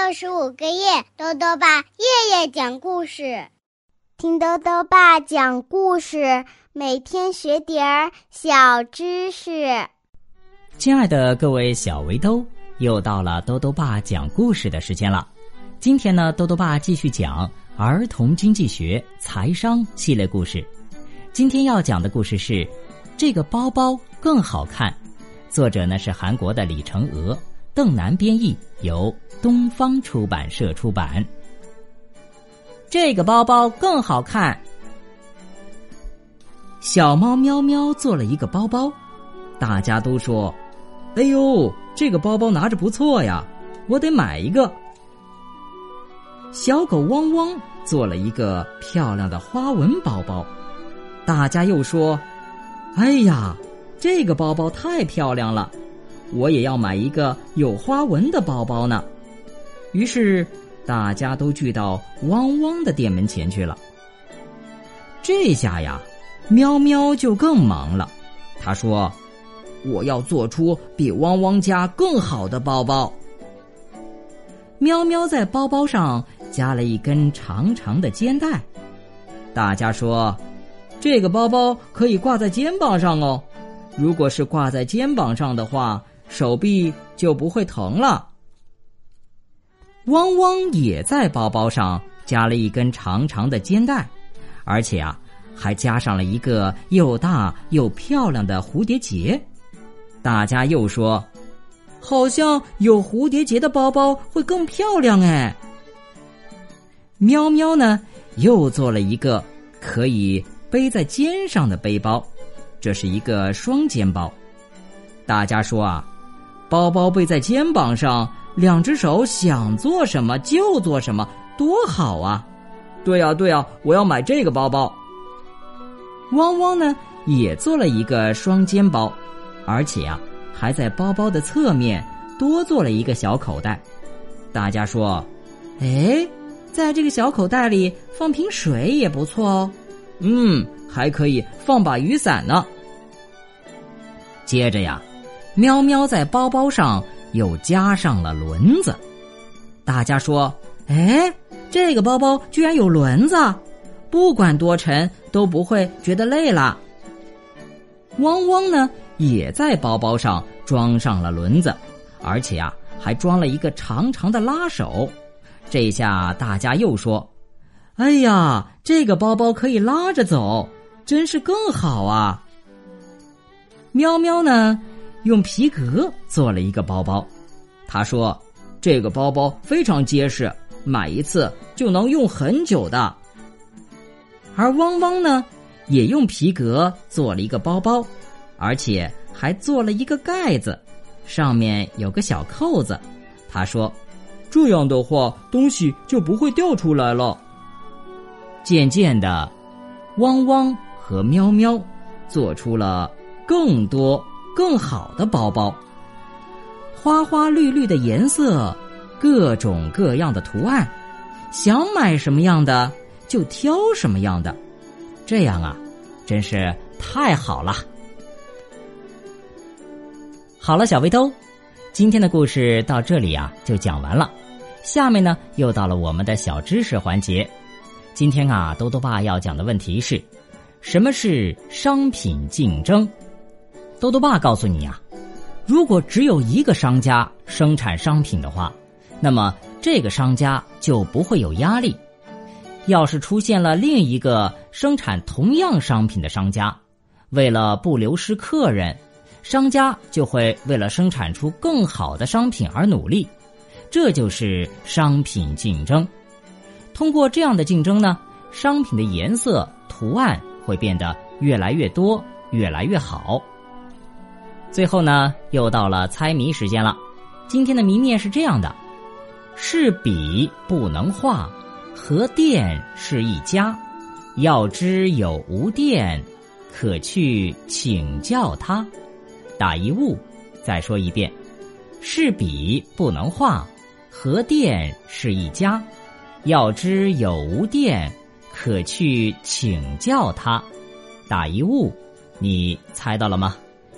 六十五个夜，豆豆爸夜夜讲故事，听豆豆爸讲故事，每天学点儿小知识。亲爱的各位小围兜，又到了豆豆爸讲故事的时间了。今天呢，豆豆爸继续讲儿童经济学、财商系列故事。今天要讲的故事是《这个包包更好看》，作者呢是韩国的李成娥。邓南编译，由东方出版社出版。这个包包更好看。小猫喵喵做了一个包包，大家都说：“哎呦，这个包包拿着不错呀，我得买一个。”小狗汪汪做了一个漂亮的花纹包包，大家又说：“哎呀，这个包包太漂亮了。”我也要买一个有花纹的包包呢，于是大家都聚到汪汪的店门前去了。这下呀，喵喵就更忙了。他说：“我要做出比汪汪家更好的包包。”喵喵在包包上加了一根长长的肩带。大家说：“这个包包可以挂在肩膀上哦。如果是挂在肩膀上的话。”手臂就不会疼了。汪汪也在包包上加了一根长长的肩带，而且啊，还加上了一个又大又漂亮的蝴蝶结。大家又说，好像有蝴蝶结的包包会更漂亮哎。喵喵呢，又做了一个可以背在肩上的背包，这是一个双肩包。大家说啊。包包背在肩膀上，两只手想做什么就做什么，多好啊！对呀，对呀，我要买这个包包。汪汪呢，也做了一个双肩包，而且啊，还在包包的侧面多做了一个小口袋。大家说，哎，在这个小口袋里放瓶水也不错哦。嗯，还可以放把雨伞呢。接着呀。喵喵在包包上又加上了轮子，大家说：“哎，这个包包居然有轮子，不管多沉都不会觉得累了。”汪汪呢，也在包包上装上了轮子，而且啊，还装了一个长长的拉手。这下大家又说：“哎呀，这个包包可以拉着走，真是更好啊！”喵喵呢？用皮革做了一个包包，他说：“这个包包非常结实，买一次就能用很久的。”而汪汪呢，也用皮革做了一个包包，而且还做了一个盖子，上面有个小扣子。他说：“这样的话，东西就不会掉出来了。”渐渐的，汪汪和喵喵做出了更多。更好的包包，花花绿绿的颜色，各种各样的图案，想买什么样的就挑什么样的，这样啊，真是太好了。好了，小围兜，今天的故事到这里啊就讲完了。下面呢又到了我们的小知识环节。今天啊，多多爸要讲的问题是：什么是商品竞争？豆豆爸告诉你啊，如果只有一个商家生产商品的话，那么这个商家就不会有压力。要是出现了另一个生产同样商品的商家，为了不流失客人，商家就会为了生产出更好的商品而努力。这就是商品竞争。通过这样的竞争呢，商品的颜色、图案会变得越来越多，越来越好。最后呢，又到了猜谜时间了。今天的谜面是这样的：是笔不能画，和电是一家。要知有无电，可去请教他。打一物。再说一遍：是笔不能画，和电是一家。要知有无电，可去请教他。打一物。你猜到了吗？